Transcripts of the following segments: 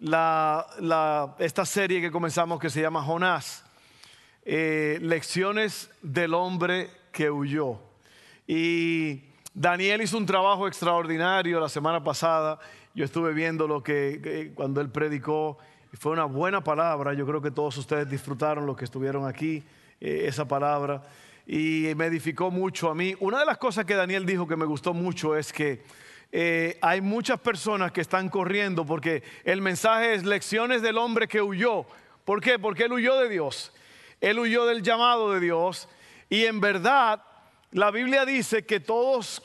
esta serie que comenzamos que se llama Jonás, eh, Lecciones del hombre que huyó. Y Daniel hizo un trabajo extraordinario la semana pasada. Yo estuve viendo lo que, cuando él predicó, fue una buena palabra. Yo creo que todos ustedes disfrutaron los que estuvieron aquí, eh, esa palabra. Y me edificó mucho a mí. Una de las cosas que Daniel dijo que me gustó mucho es que eh, hay muchas personas que están corriendo porque el mensaje es lecciones del hombre que huyó. ¿Por qué? Porque él huyó de Dios. Él huyó del llamado de Dios. Y en verdad, la Biblia dice que todos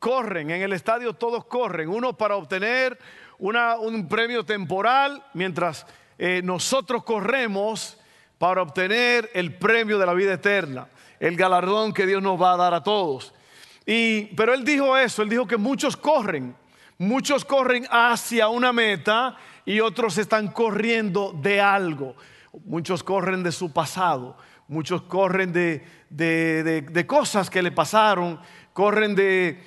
corren, en el estadio todos corren, uno para obtener un premio temporal, mientras eh, nosotros corremos para obtener el premio de la vida eterna, el galardón que Dios nos va a dar a todos pero él dijo eso, él dijo que muchos corren, muchos corren hacia una meta y otros están corriendo de algo. Muchos corren de su pasado, muchos corren de, cosas que le pasaron, corren de,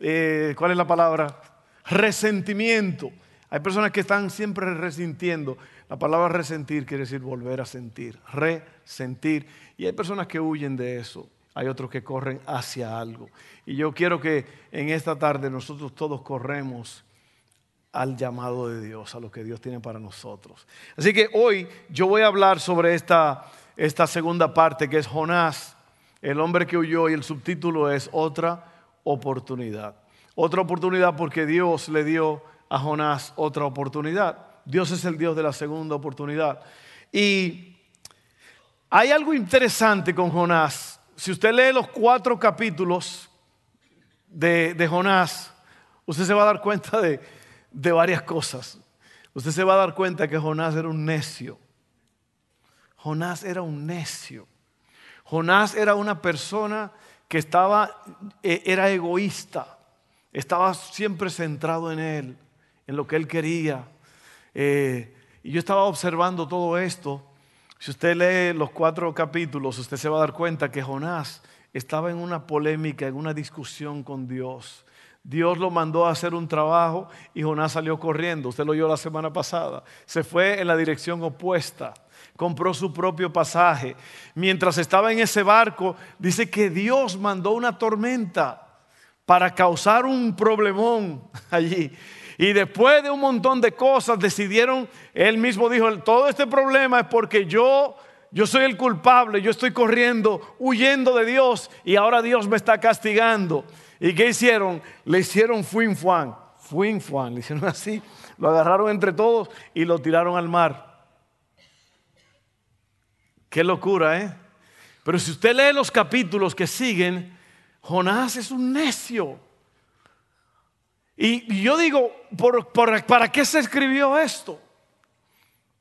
eh, ¿cuál es la palabra? Resentimiento. Hay personas que están siempre resintiendo. La palabra resentir quiere decir volver a sentir, resentir. Y hay personas que huyen de eso hay otros que corren hacia algo. Y yo quiero que en esta tarde nosotros todos corremos al llamado de Dios, a lo que Dios tiene para nosotros. Así que hoy yo voy a hablar sobre esta, esta segunda parte que es Jonás, el hombre que huyó y el subtítulo es otra oportunidad. Otra oportunidad porque Dios le dio a Jonás otra oportunidad. Dios es el Dios de la segunda oportunidad. Y hay algo interesante con Jonás si usted lee los cuatro capítulos de, Jonás, usted se va a dar cuenta de, de varias cosas. Usted se va a dar cuenta que Jonás era un necio. Jonás era un necio. Jonás era una persona que estaba, e, era egoísta, estaba siempre centrado en él, en lo que él quería. Eh, y yo estaba observando todo esto si usted lee los cuatro capítulos, usted se va a dar cuenta que Jonás estaba en una polémica, en una discusión con Dios. Dios lo mandó a hacer un trabajo y Jonás salió corriendo. Usted lo oyó la semana pasada. Se fue en la dirección opuesta. Compró su propio pasaje. Mientras estaba en ese barco, dice que Dios mandó una tormenta para causar un problemón allí. Y después de un montón de cosas decidieron, él mismo dijo, todo este problema es porque yo, yo soy el culpable, yo estoy corriendo, huyendo de Dios y ahora Dios me está castigando. ¿Y qué hicieron? Le hicieron fuin fuan, fuin fuan, le hicieron así, lo agarraron entre todos y lo tiraron al mar. Qué locura, ¿eh? Pero si usted lee los capítulos que siguen, Jonás es un necio. Y yo digo, ¿para qué se escribió esto?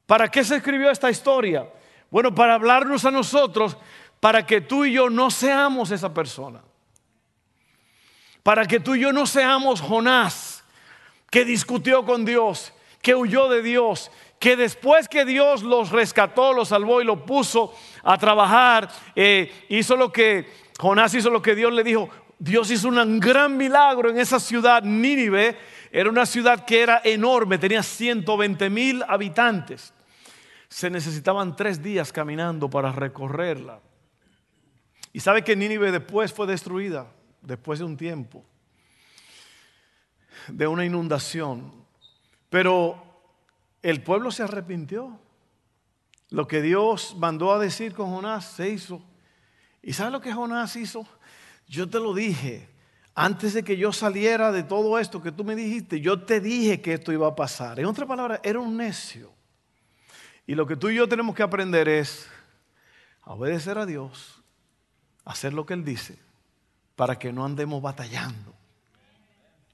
¿Para qué se escribió esta historia? Bueno, para hablarnos a nosotros, para que tú y yo no seamos esa persona. Para que tú y yo no seamos Jonás, que discutió con Dios, que huyó de Dios, que después que Dios los rescató, los salvó y lo puso a trabajar, eh, hizo lo que Jonás hizo lo que Dios le dijo, Dios hizo un gran milagro en esa ciudad, Nínive. Era una ciudad que era enorme, tenía 120 mil habitantes. Se necesitaban tres días caminando para recorrerla. Y sabe que Nínive después fue destruida, después de un tiempo, de una inundación. Pero el pueblo se arrepintió. Lo que Dios mandó a decir con Jonás se hizo. ¿Y sabe lo que Jonás hizo? Yo te lo dije. Antes de que yo saliera de todo esto que tú me dijiste, yo te dije que esto iba a pasar. En otra palabra, era un necio. Y lo que tú y yo tenemos que aprender es a obedecer a Dios, hacer lo que Él dice, para que no andemos batallando.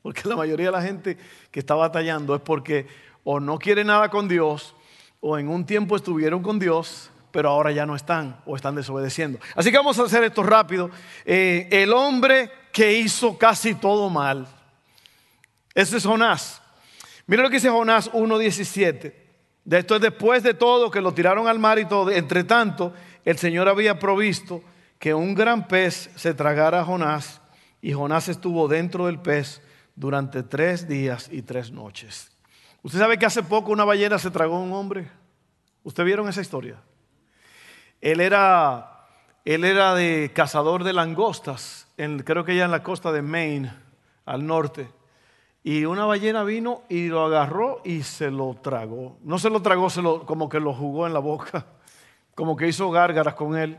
Porque la mayoría de la gente que está batallando es porque o no quiere nada con Dios, o en un tiempo estuvieron con Dios, pero ahora ya no están o están desobedeciendo. Así que vamos a hacer esto rápido. Eh, el hombre que hizo casi todo mal, ese es Jonás. Mira lo que dice Jonás 1.17. De esto es después de todo que lo tiraron al mar y todo. Entre tanto, el Señor había provisto que un gran pez se tragara a Jonás y Jonás estuvo dentro del pez durante tres días y tres noches. ¿Usted sabe que hace poco una ballena se tragó a un hombre? ¿Usted vieron esa historia? Él era, él era de cazador de langostas, creo que ya en la costa de Maine, al norte. Y una ballena vino y lo agarró y se lo tragó. No se lo tragó, se lo, como que lo jugó en la boca, como que hizo gárgaras con él.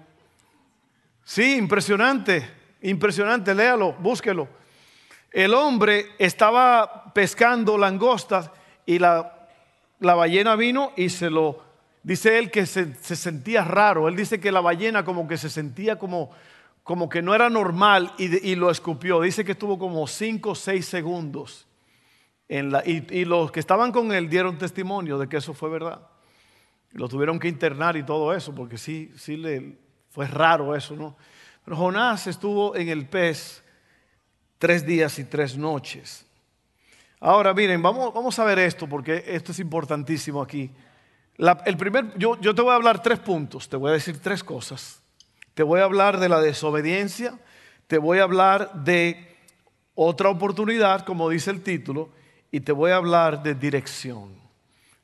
Sí, impresionante, impresionante, léalo, búsquelo. El hombre estaba pescando langostas y la, la ballena vino y se lo, dice él que se, sentía raro. Él dice que la ballena como que se sentía como, como que no era normal y, lo escupió. Dice que estuvo como cinco o seis segundos. En la, y, y, los que estaban con él dieron testimonio de que eso fue verdad. Lo tuvieron que internar y todo eso, porque sí, sí le, fue raro eso, ¿no? Pero Jonás estuvo en el pez tres días y tres noches. Ahora, miren, vamos, vamos a ver esto, porque esto es importantísimo aquí. El primer, yo, yo te voy a hablar tres puntos, te voy a decir tres cosas. Te voy a hablar de la desobediencia, te voy a hablar de otra oportunidad, como dice el título, y te voy a hablar de dirección.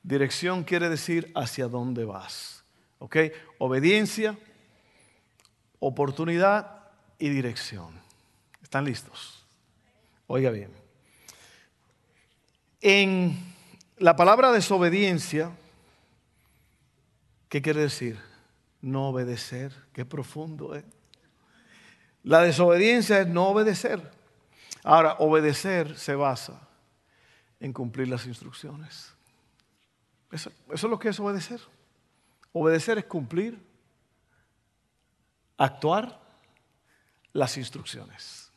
Dirección quiere decir hacia dónde vas. ¿Ok? Obediencia, oportunidad y dirección. ¿Están listos? Oiga bien. En la palabra desobediencia, ¿qué quiere decir? No obedecer. Qué profundo es. La desobediencia es no obedecer. Ahora, obedecer se basa en cumplir las instrucciones. Eso, eso, es lo que es obedecer. Obedecer es cumplir, actuar las instrucciones.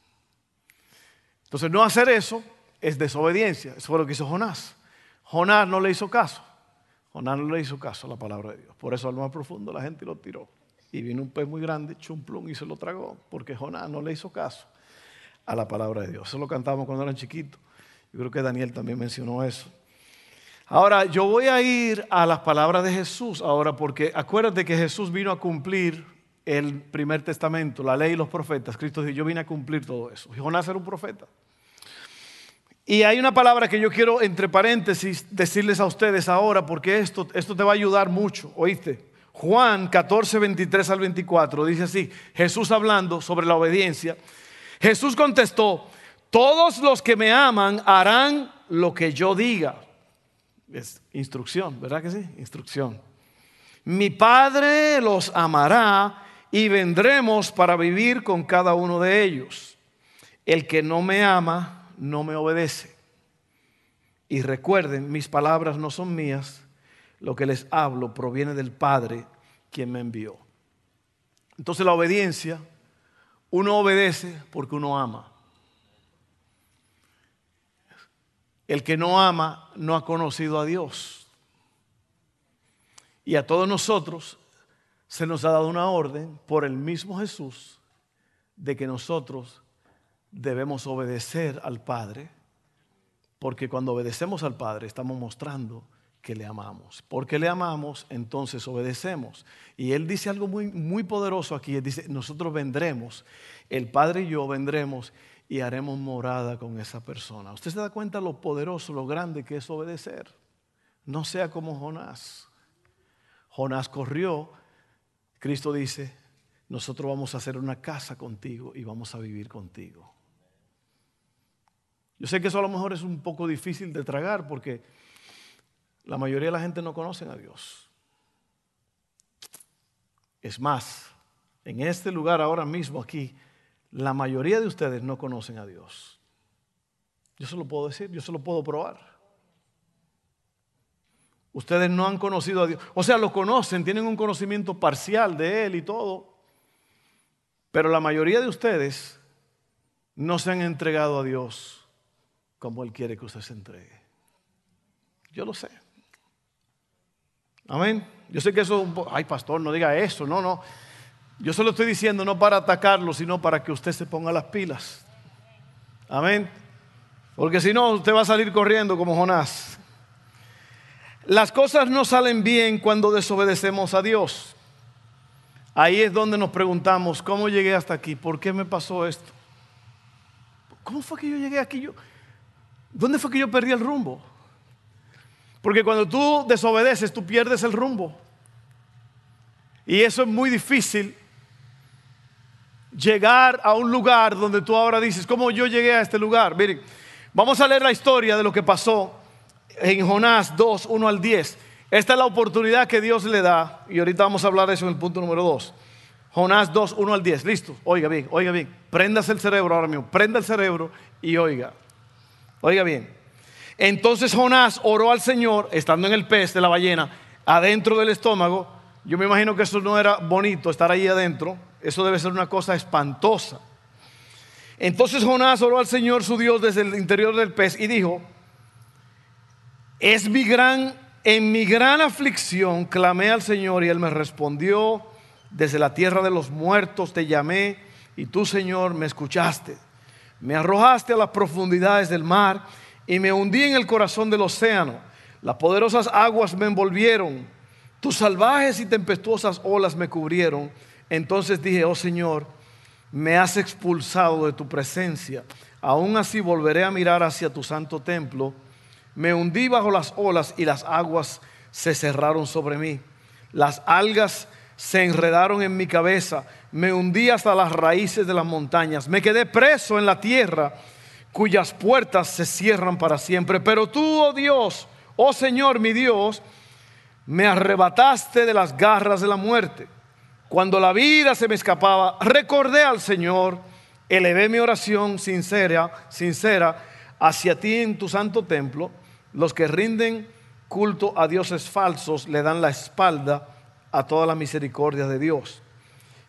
Entonces, no hacer eso es desobediencia. Eso fue lo que hizo Jonás. Jonás no le hizo caso. Jonás no le hizo caso a la palabra de Dios. Por eso al más profundo la gente lo tiró. Y vino un pez muy grande, chumplum, y se lo tragó. Porque Jonás no le hizo caso a la palabra de Dios. Eso lo cantábamos cuando eran chiquitos. Yo creo que Daniel también mencionó eso. Ahora, yo voy a ir a las palabras de Jesús ahora, porque acuérdate que Jesús vino a cumplir el primer testamento, la ley y los profetas. Cristo dijo, yo vine a cumplir todo eso. Y Jonás era un profeta. Y hay una palabra que yo quiero, entre paréntesis, decirles a ustedes ahora, porque esto, esto te va a ayudar mucho, ¿oíste? Juan 14, 23 al 24 dice así, Jesús hablando sobre la obediencia. Jesús contestó, todos los que me aman harán lo que yo diga. Es instrucción, ¿verdad que sí? Instrucción. Mi Padre los amará y vendremos para vivir con cada uno de ellos. El que no me ama, no me obedece. Y recuerden, mis palabras no son mías, lo que les hablo proviene del Padre quien me envió. Entonces la obediencia, uno obedece porque uno ama. El que no ama no ha conocido a Dios. Y a todos nosotros se nos ha dado una orden por el mismo Jesús de que nosotros debemos obedecer al Padre, porque cuando obedecemos al Padre estamos mostrando que le amamos. Porque le amamos, entonces obedecemos. Y Él dice algo muy, muy poderoso aquí. Él dice, nosotros vendremos, el Padre y yo vendremos y haremos morada con esa persona. ¿Usted se da cuenta lo poderoso, lo grande que es obedecer? No sea como Jonás. Jonás corrió. Cristo dice, nosotros vamos a hacer una casa contigo y vamos a vivir contigo. Yo sé que eso a lo mejor es un poco difícil de tragar porque la mayoría de la gente no conoce a Dios. Es más, en este lugar ahora mismo aquí, la mayoría de ustedes no conocen a Dios. Yo se lo puedo decir, yo se lo puedo probar. Ustedes no han conocido a Dios. O sea, lo conocen, tienen un conocimiento parcial de Él y todo. Pero la mayoría de ustedes no se han entregado a Dios como Él quiere que usted se entregue. Yo lo sé. Amén. Yo sé que eso, ay pastor, no diga eso, no, no. Yo se lo estoy diciendo no para atacarlo, sino para que usted se ponga las pilas. Amén. Porque si no, usted va a salir corriendo como Jonás. Las cosas no salen bien cuando desobedecemos a Dios. Ahí es donde nos preguntamos, ¿cómo llegué hasta aquí? ¿Por qué me pasó esto? ¿Cómo fue que yo llegué aquí? Yo, ¿Dónde fue que yo perdí el rumbo? Porque cuando tú desobedeces, tú pierdes el rumbo. Y eso es muy difícil. Llegar a un lugar donde tú ahora dices, ¿cómo yo llegué a este lugar? Miren, vamos a leer la historia de lo que pasó en Jonás 2, 1 al 10. Esta es la oportunidad que Dios le da. Y ahorita vamos a hablar de eso en el punto número 2. Jonás 2, 1 al 10. Listo. Oiga bien, oiga bien. Prendas el cerebro ahora mismo. Prenda el cerebro y oiga. Oiga bien. Entonces Jonás oró al Señor, estando en el pez de la ballena, adentro del estómago. Yo me imagino que eso no era bonito, estar ahí adentro. Eso debe ser una cosa espantosa. Entonces Jonás oró al Señor su Dios desde el interior del pez y dijo, es mi gran, en mi gran aflicción clamé al Señor y él me respondió, desde la tierra de los muertos te llamé y tú Señor me escuchaste. Me arrojaste a las profundidades del mar y me hundí en el corazón del océano. Las poderosas aguas me envolvieron, tus salvajes y tempestuosas olas me cubrieron. Entonces dije, oh Señor, me has expulsado de tu presencia. Aún así volveré a mirar hacia tu santo templo. Me hundí bajo las olas y las aguas se cerraron sobre mí. Las algas se enredaron en mi cabeza. Me hundí hasta las raíces de las montañas. Me quedé preso en la tierra cuyas puertas se cierran para siempre. Pero tú, oh Dios, oh Señor mi Dios, me arrebataste de las garras de la muerte. Cuando la vida se me escapaba, recordé al Señor, elevé mi oración sincera, sincera hacia ti en tu santo templo. Los que rinden culto a dioses falsos le dan la espalda a toda la misericordia de Dios.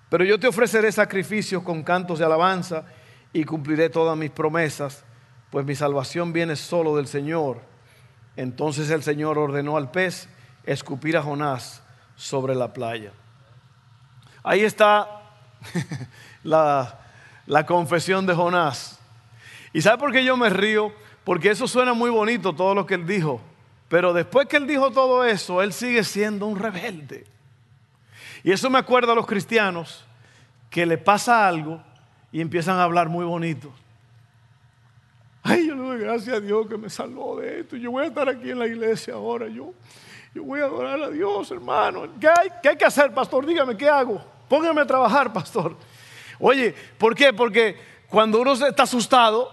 Pero yo te ofreceré sacrificios con cantos de alabanza y cumpliré todas mis promesas, pues mi salvación viene solo del Señor. Entonces el Señor ordenó al pez escupir a Jonás sobre la playa. Ahí está la, la confesión de Jonás. ¿Y sabe por qué yo me río? Porque eso suena muy bonito todo lo que él dijo. Pero después que él dijo todo eso, él sigue siendo un rebelde. Y eso me acuerda a los cristianos que le pasa algo y empiezan a hablar muy bonito. Ay, yo le doy gracias a Dios que me salvó de esto. Yo voy a estar aquí en la iglesia ahora. Yo, yo voy a adorar a Dios, hermano. ¿Qué hay, ¿Qué hay que hacer, pastor? Dígame, ¿qué hago? Póngame a trabajar, pastor. Oye, ¿por qué? Porque cuando uno está asustado,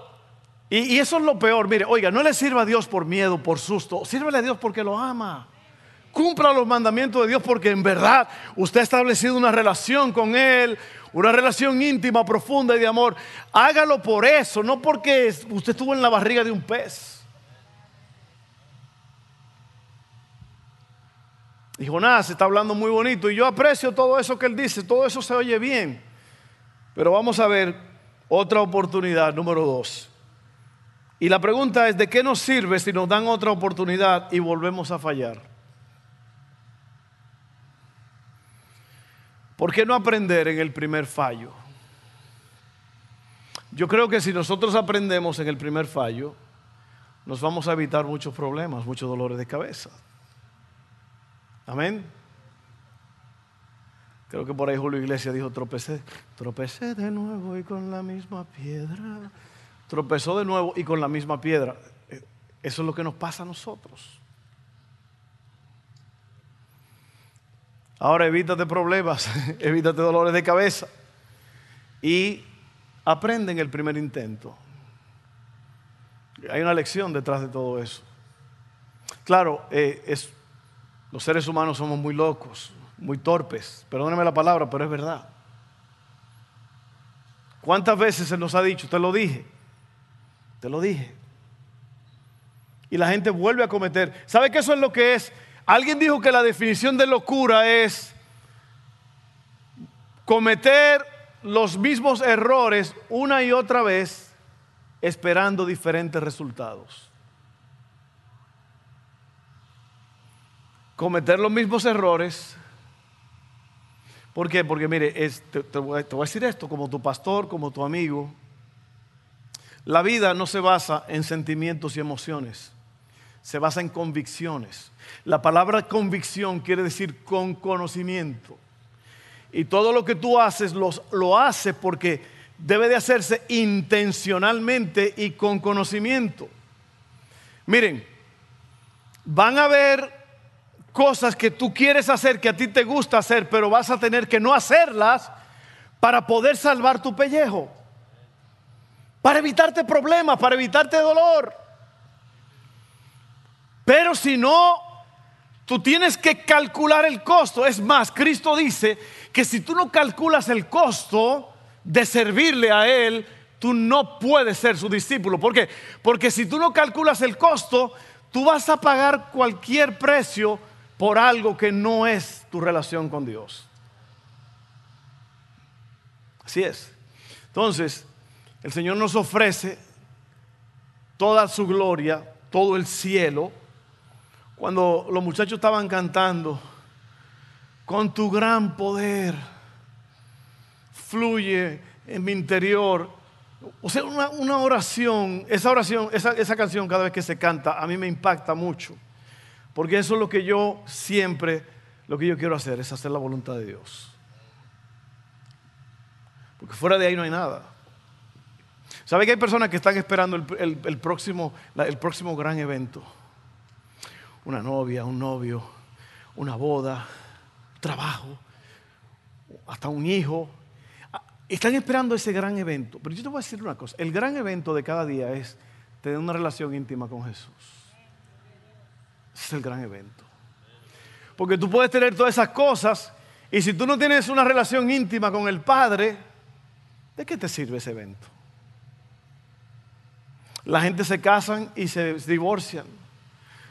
y, y, eso es lo peor, mire, oiga, no le sirva a Dios por miedo, por susto, sírvele a Dios porque lo ama. Cumpla los mandamientos de Dios porque en verdad usted ha establecido una relación con Él, una relación íntima, profunda y de amor. Hágalo por eso, no porque usted estuvo en la barriga de un pez. Y Jonás está hablando muy bonito y yo aprecio todo eso que él dice, todo eso se oye bien. Pero vamos a ver otra oportunidad, número dos. Y la pregunta es, ¿de qué nos sirve si nos dan otra oportunidad y volvemos a fallar? ¿Por qué no aprender en el primer fallo? Yo creo que si nosotros aprendemos en el primer fallo, nos vamos a evitar muchos problemas, muchos dolores de cabeza. Amén. Creo que por ahí Julio Iglesias dijo, tropecé, tropecé de nuevo y con la misma piedra. Tropezó de nuevo y con la misma piedra. Eh, eso es lo que nos pasa a nosotros. Ahora evítate problemas, evítate dolores de cabeza y aprende en el primer intento. Hay una lección detrás de todo eso. Claro, eh, los seres humanos somos muy locos, muy torpes. Perdóneme la palabra, pero es verdad. ¿Cuántas veces se nos ha dicho? Te lo dije. Te lo dije. Y la gente vuelve a cometer. ¿Sabe qué eso es lo que es? Alguien dijo que la definición de locura es cometer los mismos errores una y otra vez esperando diferentes resultados. cometer los mismos errores. ¿Por qué? Porque mire, te, voy, a decir esto como tu pastor, como tu amigo. La vida no se basa en sentimientos y emociones, se basa en convicciones. La palabra convicción quiere decir con conocimiento. Y todo lo que tú haces lo haces porque debe de hacerse intencionalmente y con conocimiento. Miren, van a haber cosas que tú quieres hacer, que a ti te gusta hacer, pero vas a tener que no hacerlas para poder salvar tu pellejo para evitarte problemas, para evitarte dolor. Pero si no, tú tienes que calcular el costo. Es más, Cristo dice que si tú no calculas el costo de servirle a Él, tú no puedes ser su discípulo. ¿Por qué? Porque si tú no calculas el costo, tú vas a pagar cualquier precio por algo que no es tu relación con Dios. Así es. Entonces, el Señor nos ofrece toda su gloria, todo el cielo. Cuando los muchachos estaban cantando, con tu gran poder fluye en mi interior. O sea, una, oración, esa oración, esa, esa canción cada vez que se canta, a mí me impacta mucho. Porque eso es lo que yo siempre, lo que yo quiero hacer, es hacer la voluntad de Dios. Porque fuera de ahí no hay nada. ¿Sabe que hay personas que están esperando el, próximo, el próximo gran evento? Una novia, un novio, una boda, trabajo, hasta un hijo. Ah, están esperando ese gran evento. Pero yo te voy a decir una cosa. El gran evento de cada día es tener una relación íntima con Jesús. Ese es el gran evento. Porque tú puedes tener todas esas cosas y si tú no tienes una relación íntima con el Padre, ¿de qué te sirve ese evento? La gente se casan y se divorcian.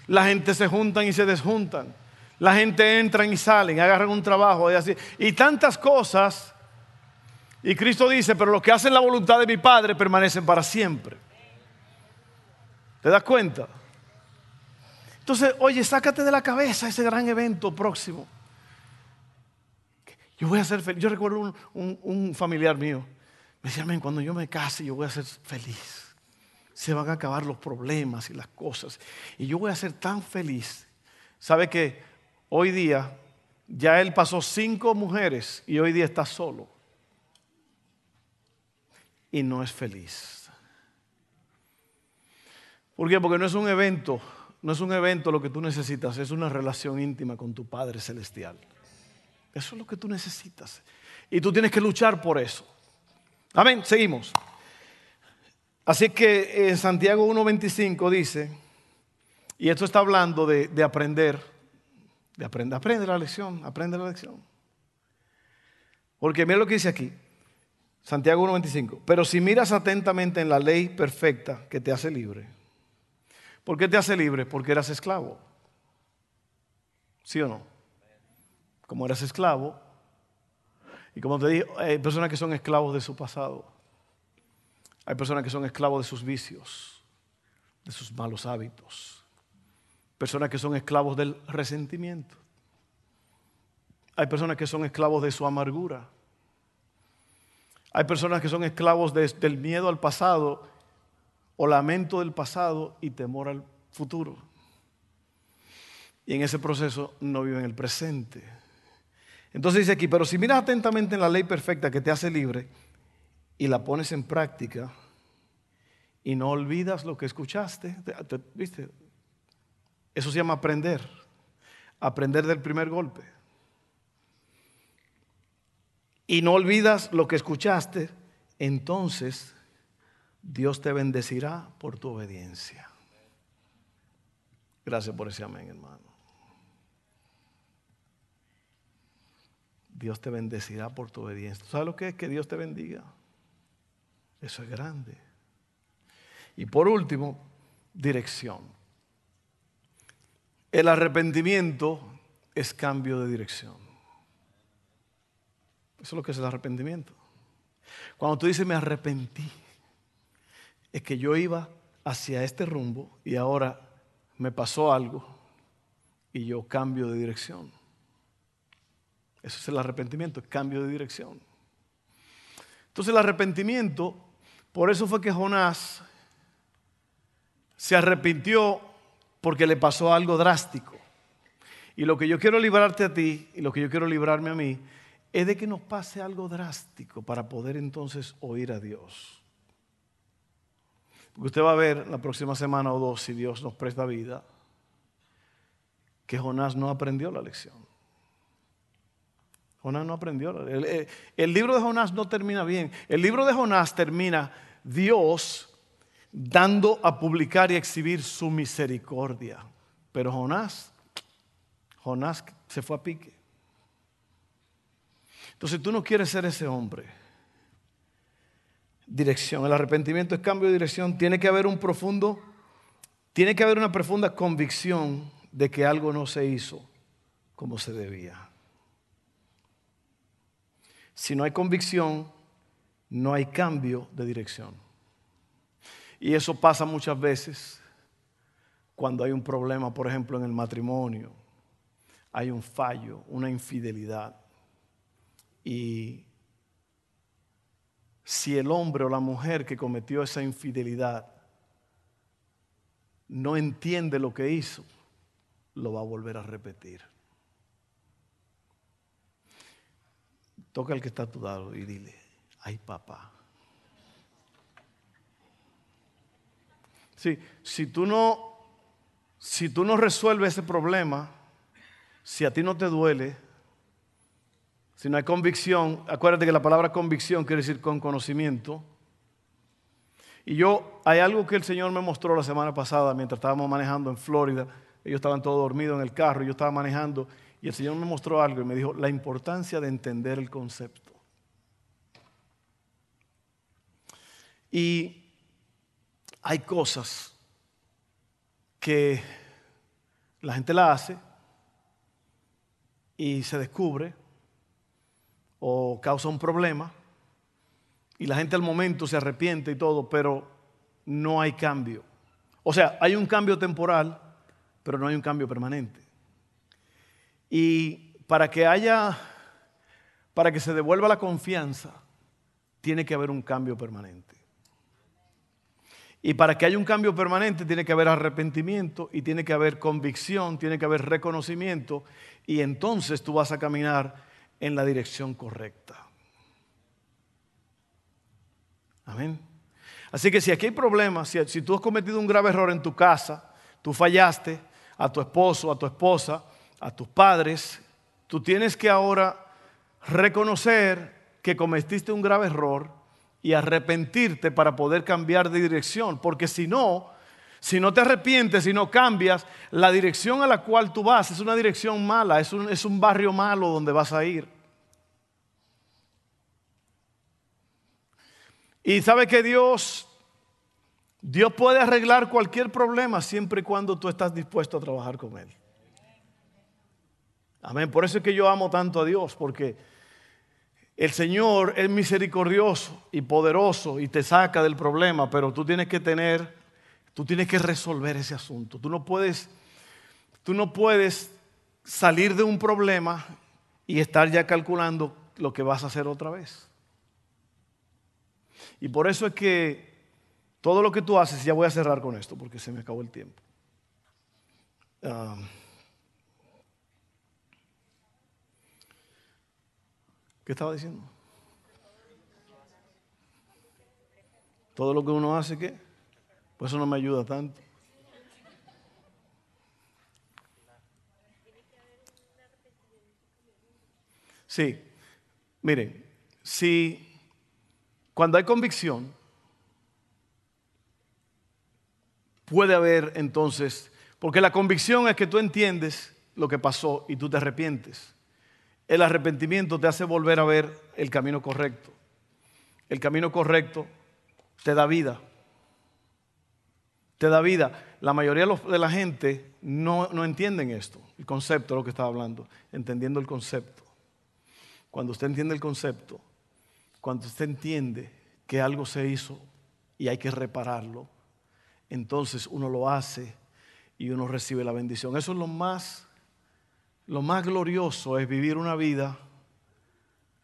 La gente se juntan y se desjuntan. La gente entra y salen, agarran un trabajo y así. Y tantas cosas. Y Cristo dice, pero los que hacen la voluntad de mi Padre permanecen para siempre. ¿Te das cuenta? Entonces, oye, sácate de la cabeza ese gran evento próximo. Yo voy a ser feliz. Yo recuerdo un, familiar mío. Me decía, cuando yo me case, yo voy a ser feliz se van a acabar los problemas y las cosas. Y yo voy a ser tan feliz. ¿Sabe que hoy día ya él pasó cinco mujeres y hoy día está solo? Y no es feliz. ¿Por qué? Porque no es un evento, no es un evento lo que tú necesitas, es una relación íntima con tu Padre Celestial. Eso es lo que tú necesitas. Y tú tienes que luchar por eso. Amén, seguimos. Así que en Santiago 1.25 dice, y esto está hablando de, aprender, de aprender, aprende la lección, aprende la lección. Porque mira lo que dice aquí, Santiago 1.25, pero si miras atentamente en la ley perfecta que te hace libre, ¿por qué te hace libre? Porque eras esclavo. ¿Sí o no? Como eras esclavo, y como te dije, hay personas que son esclavos de su pasado. Hay personas que son esclavos de sus vicios, de sus malos hábitos. Personas que son esclavos del resentimiento. Hay personas que son esclavos de su amargura. Hay personas que son esclavos del miedo al pasado o lamento del pasado y temor al futuro. Y en ese proceso no viven el presente. Entonces dice aquí, pero si miras atentamente en la ley perfecta que te hace libre, y la pones en práctica y no olvidas lo que escuchaste, ¿viste? Eso se llama aprender, aprender del primer golpe. Y no olvidas lo que escuchaste, entonces Dios te bendecirá por tu obediencia. Gracias por ese amén, hermano. Dios te bendecirá por tu obediencia. ¿Sabes lo que es que Dios te bendiga? Eso es grande. Y por último, dirección. El arrepentimiento es cambio de dirección. Eso es lo que es el arrepentimiento. Cuando tú dices me arrepentí, es que yo iba hacia este rumbo y ahora me pasó algo y yo cambio de dirección. Eso es el arrepentimiento, cambio de dirección. Entonces el arrepentimiento, por eso fue que Jonás se arrepintió porque le pasó algo drástico. Y lo que yo quiero librarte a ti y lo que yo quiero librarme a mí es de que nos pase algo drástico para poder entonces oír a Dios. Porque usted va a ver la próxima semana o dos, si Dios nos presta vida, que Jonás no aprendió la lección. Jonás no aprendió. El, el, libro de Jonás no termina bien. El libro de Jonás termina Dios dando a publicar y exhibir su misericordia. Pero Jonás, Jonás se fue a pique. Entonces tú no quieres ser ese hombre. Dirección. El arrepentimiento es cambio de dirección. Tiene que haber un profundo, tiene que haber una profunda convicción de que algo no se hizo como se debía. Si no hay convicción, no hay cambio de dirección. Y eso pasa muchas veces cuando hay un problema, por ejemplo, en el matrimonio, hay un fallo, una infidelidad. Y si el hombre o la mujer que cometió esa infidelidad no entiende lo que hizo, lo va a volver a repetir. Toca al que está a tu lado y dile, ay papá. Sí, si tú no, si tú no resuelves ese problema, si a ti no te duele, si no hay convicción, acuérdate que la palabra convicción quiere decir con conocimiento. Y yo, hay algo que el Señor me mostró la semana pasada mientras estábamos manejando en Florida ellos estaban todos dormidos en el carro, yo estaba manejando y el Señor me mostró algo y me dijo la importancia de entender el concepto. Y hay cosas que la gente la hace y se descubre o causa un problema y la gente al momento se arrepiente y todo, pero no hay cambio. O sea, hay un cambio temporal, pero no hay un cambio permanente. Y para que haya, para que se devuelva la confianza, tiene que haber un cambio permanente. Y para que haya un cambio permanente tiene que haber arrepentimiento y tiene que haber convicción, tiene que haber reconocimiento y entonces tú vas a caminar en la dirección correcta. Amén. Así que si aquí hay problemas, si, tú has cometido un grave error en tu casa, tú fallaste, a tu esposo, a tu esposa, a tus padres, tú tienes que ahora reconocer que cometiste un grave error y arrepentirte para poder cambiar de dirección, porque si no, si no te arrepientes, si no cambias, la dirección a la cual tú vas es una dirección mala, es un, es un barrio malo donde vas a ir. Y sabe que Dios Dios puede arreglar cualquier problema siempre y cuando tú estás dispuesto a trabajar con Él. Amén. Por eso es que yo amo tanto a Dios, porque el Señor es misericordioso y poderoso y te saca del problema, pero tú tienes que tener, tú tienes que resolver ese asunto. Tú no puedes, tú no puedes salir de un problema y estar ya calculando lo que vas a hacer otra vez. Y por eso es que todo lo que tú haces, ya voy a cerrar con esto porque se me acabó el tiempo. ¿Qué estaba diciendo? Todo lo que uno hace, ¿qué? Pues eso no me ayuda tanto. Sí, miren, si cuando hay convicción, puede haber entonces, porque la convicción es que tú entiendes lo que pasó y tú te arrepientes. El arrepentimiento te hace volver a ver el camino correcto. El camino correcto te da vida. Te da vida. La mayoría de la gente no, no entienden esto, el concepto de lo que estaba hablando, entendiendo el concepto. Cuando usted entiende el concepto, cuando usted entiende que algo se hizo y hay que repararlo, entonces uno lo hace y uno recibe la bendición. Eso es lo más lo más glorioso es vivir una vida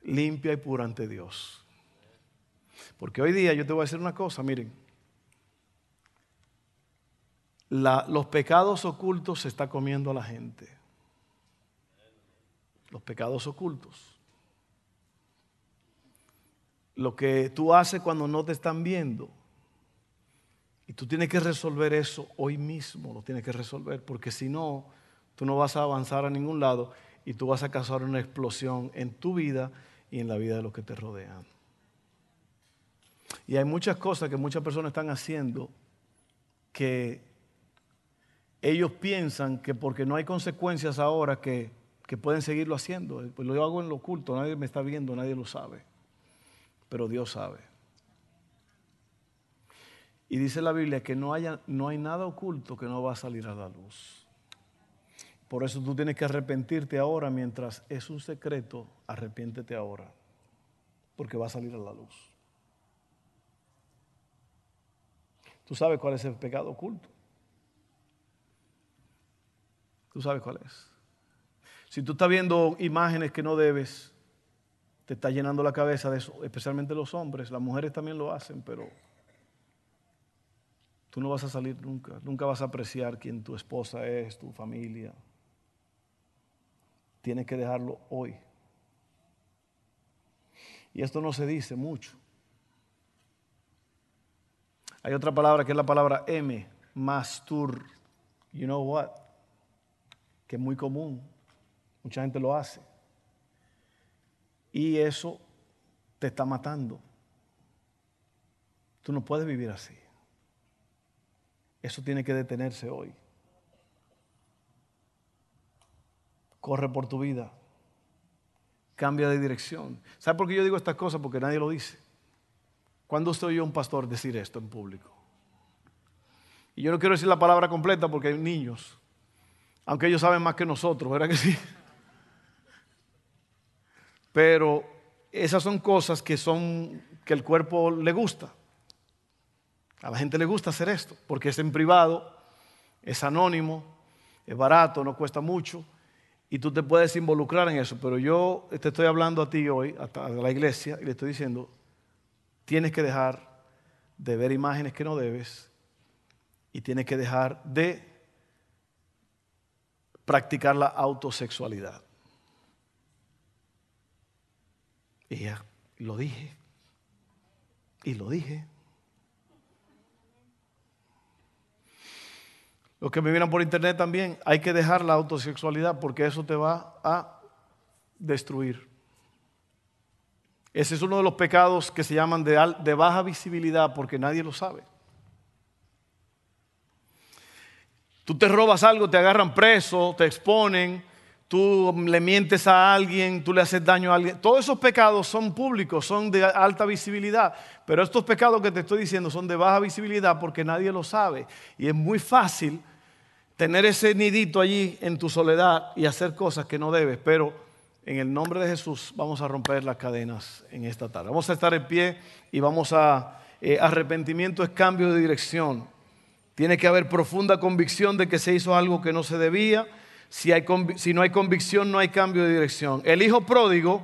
limpia y pura ante Dios. Porque hoy día yo te voy a decir una cosa, miren, los pecados ocultos se está comiendo a la gente. Los pecados ocultos. Lo que tú haces cuando no te están viendo. Y tú tienes que resolver eso hoy mismo, lo tienes que resolver, porque si no, tú no vas a avanzar a ningún lado y tú vas a causar una explosión en tu vida y en la vida de los que te rodean. Y hay muchas cosas que muchas personas están haciendo que ellos piensan que porque no hay consecuencias ahora que, pueden seguirlo haciendo. Pues lo hago en lo oculto, nadie me está viendo, nadie lo sabe. Pero Dios sabe. Y dice la Biblia que no, haya, no hay nada oculto que no va a salir a la luz. Por eso tú tienes que arrepentirte ahora mientras es un secreto, arrepiéntete ahora, porque va a salir a la luz. Tú sabes cuál es el pecado oculto. Tú sabes cuál es. Si tú estás viendo imágenes que no debes, te está llenando la cabeza de eso, especialmente los hombres. Las mujeres también lo hacen, pero tú no vas a salir nunca. Nunca vas a apreciar quién tu esposa es, tu familia. Tienes que dejarlo hoy. Y esto no se dice mucho. Hay otra palabra que es la palabra M, mastur. You know what? que es muy común, mucha gente lo hace. Y eso te está matando. Tú no puedes vivir así. Eso tiene que detenerse hoy. Corre por tu vida. Cambia de dirección. ¿Sabe por qué yo digo estas cosas? Porque nadie lo dice. ¿Cuándo estoy yo un pastor decir esto en público? Y yo no quiero decir la palabra completa porque hay niños. Aunque ellos saben más que nosotros, ¿verdad que sí? Pero esas son cosas que son que el cuerpo le gusta. A la gente le gusta hacer esto, porque es en privado, es anónimo, es barato, no cuesta mucho, y tú te puedes involucrar en eso. Pero yo te estoy hablando a ti hoy, a la iglesia, y le estoy diciendo, tienes que dejar de ver imágenes que no debes, y tienes que dejar de practicar la autosexualidad. Y ya lo dije. Y lo dije. Los que me miran por internet también, hay que dejar la autosexualidad porque eso te va a destruir. Ese es uno de los pecados que se llaman de, de baja visibilidad porque nadie lo sabe. Tú te robas algo, te agarran preso, te exponen, tú le mientes a alguien, tú le haces daño a alguien. Todos esos pecados son públicos, son de alta visibilidad. Pero estos pecados que te estoy diciendo son de baja visibilidad porque nadie lo sabe. Y es muy fácil tener ese nidito allí en tu soledad y hacer cosas que no debes. Pero en el nombre de Jesús vamos a romper las cadenas en esta tarde. Vamos a estar en pie y vamos a... Eh, arrepentimiento es cambio de dirección. Tiene que haber profunda convicción de que se hizo algo que no se debía. Si, no hay convicción, no hay cambio de dirección. El hijo pródigo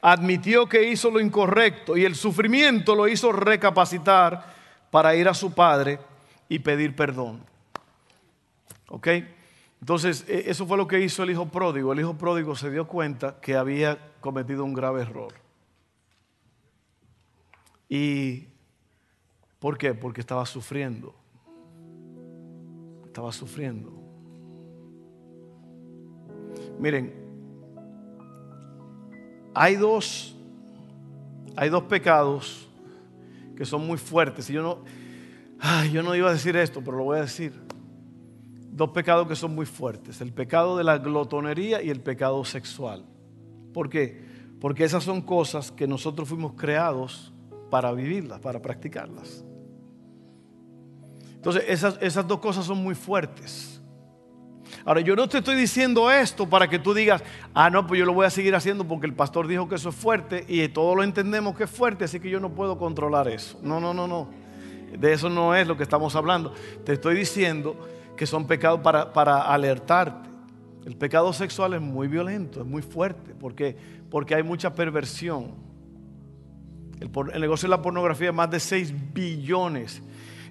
admitió que hizo lo incorrecto y el sufrimiento lo hizo recapacitar para ir a su padre y pedir perdón. ¿Ok? Entonces, e, eso fue lo que hizo el hijo pródigo. El hijo pródigo se dio cuenta que había cometido un grave error. ¿Y por qué? Porque estaba sufriendo estaba sufriendo. Miren, hay dos, hay dos pecados que son muy fuertes. Y yo no, yo no iba a decir esto, pero lo voy a decir. Dos pecados que son muy fuertes. El pecado de la glotonería y el pecado sexual. ¿Por qué? Porque esas son cosas que nosotros fuimos creados para vivirlas, para practicarlas. Entonces, esas, dos cosas son muy fuertes. Ahora, yo no te estoy diciendo esto para que tú digas, ah, no, pues yo lo voy a seguir haciendo porque el pastor dijo que eso es fuerte y todos lo entendemos que es fuerte, así que yo no puedo controlar eso. No, no, no, no. De eso no es lo que estamos hablando. Te estoy diciendo que son pecados para, para alertarte. El pecado sexual es muy violento, es muy fuerte. ¿Por qué? Porque hay mucha perversión. El, negocio de la pornografía es más de 6 billones.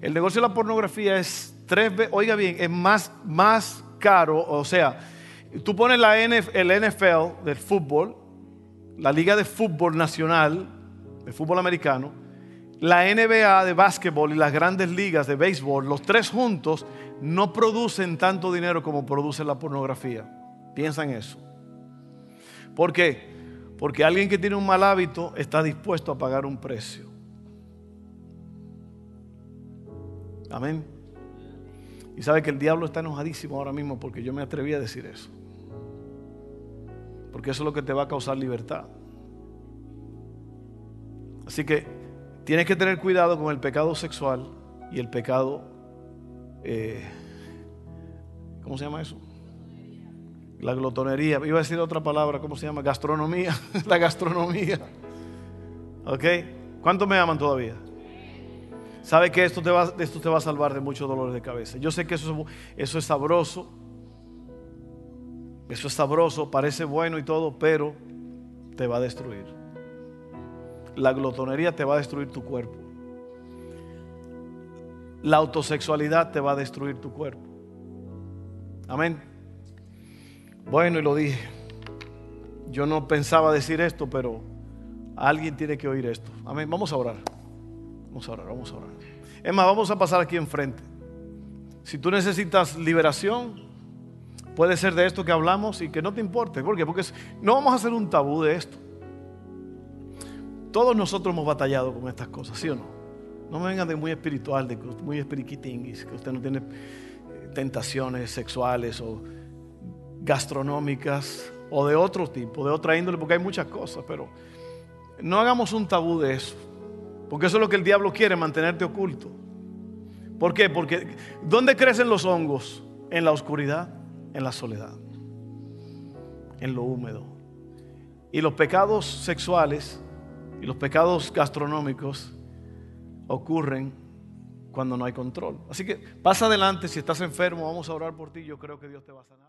El negocio de la pornografía es tres veces, oiga bien, es más, más caro. O sea, tú pones la el NFL del fútbol, la Liga de Fútbol Nacional, de fútbol americano, la NBA de básquetbol y las grandes ligas de béisbol, los tres juntos, no producen tanto dinero como produce la pornografía. Piensa en eso. ¿Por qué? Porque alguien que tiene un mal hábito está dispuesto a pagar un precio. Amén. Y sabe que el diablo está enojadísimo ahora mismo porque yo me atreví a decir eso. Porque eso es lo que te va a causar libertad. Así que tienes que tener cuidado con el pecado sexual y el pecado, eh, ¿cómo se llama eso? La glotonería. Iba a decir otra palabra, ¿cómo se llama? Gastronomía. La gastronomía. ¿Ok? ¿Cuántos me aman todavía? ¿Sabe que esto te, va, esto te va a salvar de muchos dolores de cabeza? Yo sé que eso, eso es sabroso. Eso es sabroso, parece bueno y todo, pero te va a destruir la glotonería te va a destruir tu cuerpo. La autosexualidad te va a destruir tu cuerpo. Amén. Bueno, y lo dije. Yo no pensaba decir esto, pero alguien tiene que oír esto. Amén. Vamos a orar. Vamos a orar, vamos a orar. Es más, vamos a pasar aquí enfrente. Si tú necesitas liberación, puede ser de esto que hablamos y que no te importe. ¿Por qué? Porque no vamos a hacer un tabú de esto. Todos nosotros hemos batallado con estas cosas, ¿sí o no? No me vengan de muy espiritual, de muy espiriquitinguis, que usted no tiene eh, tentaciones sexuales o gastronómicas o de otro tipo, de otra índole, porque hay muchas cosas, pero no hagamos un tabú de eso, porque eso es lo que el diablo quiere, mantenerte oculto. ¿Por qué? Porque ¿dónde crecen los hongos? En la oscuridad, en la soledad, en lo húmedo. Y los pecados sexuales y los pecados gastronómicos ocurren cuando no hay control. Así que pasa adelante, si estás enfermo, vamos a orar por ti, yo creo que Dios te va a sanar.